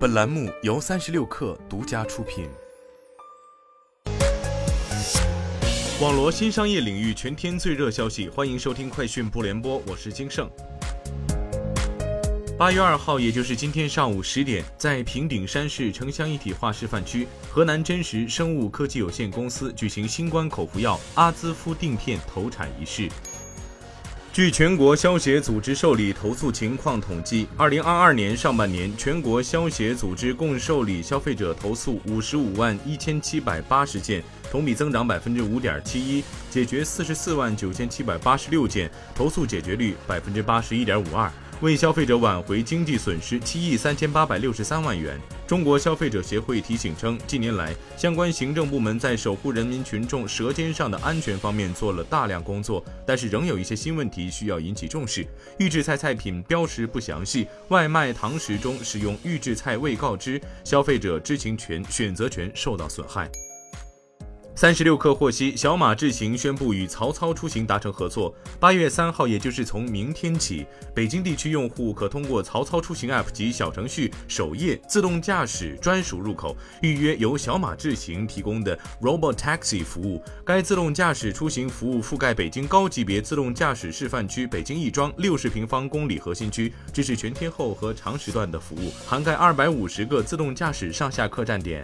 本栏目由三十六氪独家出品。网罗新商业领域全天最热消息，欢迎收听快讯不联播，我是金盛。八月二号，也就是今天上午十点，在平顶山市城乡一体化示范区，河南真实生物科技有限公司举行新冠口服药阿兹夫定片投产仪式。据全国消协组织受理投诉情况统计，二零二二年上半年，全国消协组织共受理消费者投诉五十五万一千七百八十件，同比增长百分之五点七一，解决四十四万九千七百八十六件，投诉解决率百分之八十一点五二。为消费者挽回经济损失七亿三千八百六十三万元。中国消费者协会提醒称，近年来相关行政部门在守护人民群众舌尖上的安全方面做了大量工作，但是仍有一些新问题需要引起重视。预制菜菜品标识不详细，外卖堂食中使用预制菜未告知，消费者知情权、选择权受到损害。三十六氪获悉，小马智行宣布与曹操出行达成合作。八月三号，也就是从明天起，北京地区用户可通过曹操出行 App 及小程序首页自动驾驶专属入口预约由小马智行提供的 Robotaxi 服务。该自动驾驶出行服务覆盖北京高级别自动驾驶示范区北京亦庄六十平方公里核心区，支持全天候和长时段的服务，涵盖二百五十个自动驾驶上下客站点。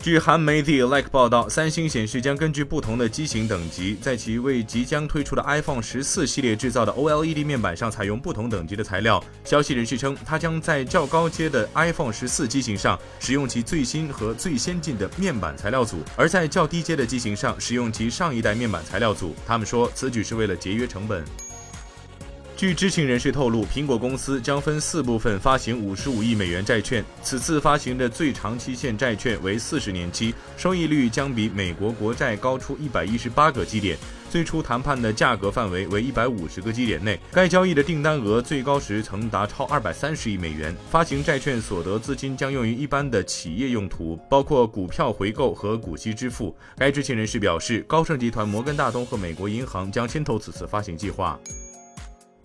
据韩媒 The Like 报道，三星显示将根据不同的机型等级，在其为即将推出的 iPhone 十四系列制造的 OLED 面板上采用不同等级的材料。消息人士称，它将在较高阶的 iPhone 十四机型上使用其最新和最先进的面板材料组，而在较低阶的机型上使用其上一代面板材料组。他们说，此举是为了节约成本。据知情人士透露，苹果公司将分四部分发行五十五亿美元债券。此次发行的最长期限债券为四十年期，收益率将比美国国债高出一百一十八个基点。最初谈判的价格范围为一百五十个基点内。该交易的订单额最高时曾达超二百三十亿美元。发行债券所得资金将用于一般的企业用途，包括股票回购和股息支付。该知情人士表示，高盛集团、摩根大通和美国银行将牵头此次发行计划。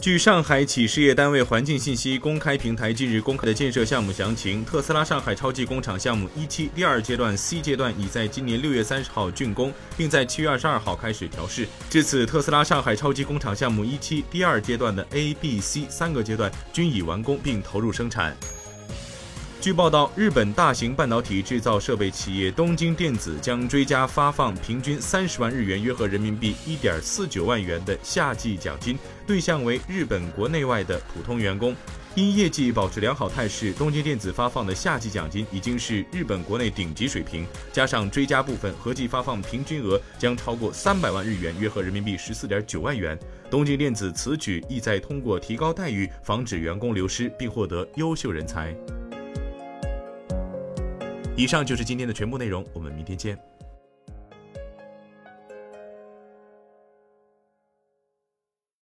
据上海企事业单位环境信息公开平台近日公开的建设项目详情，特斯拉上海超级工厂项目一期第二阶段 C 阶段已在今年六月三十号竣工，并在七月二十二号开始调试。至此，特斯拉上海超级工厂项目一期第二阶段的 A、B、C 三个阶段均已完工并投入生产。据报道，日本大型半导体制造设备企业东京电子将追加发放平均三十万日元（约合人民币一点四九万元）的夏季奖金，对象为日本国内外的普通员工。因业绩保持良好态势，东京电子发放的夏季奖金已经是日本国内顶级水平，加上追加部分，合计发放平均额将超过三百万日元（约合人民币十四点九万元）。东京电子此举意在通过提高待遇，防止员工流失，并获得优秀人才。以上就是今天的全部内容，我们明天见。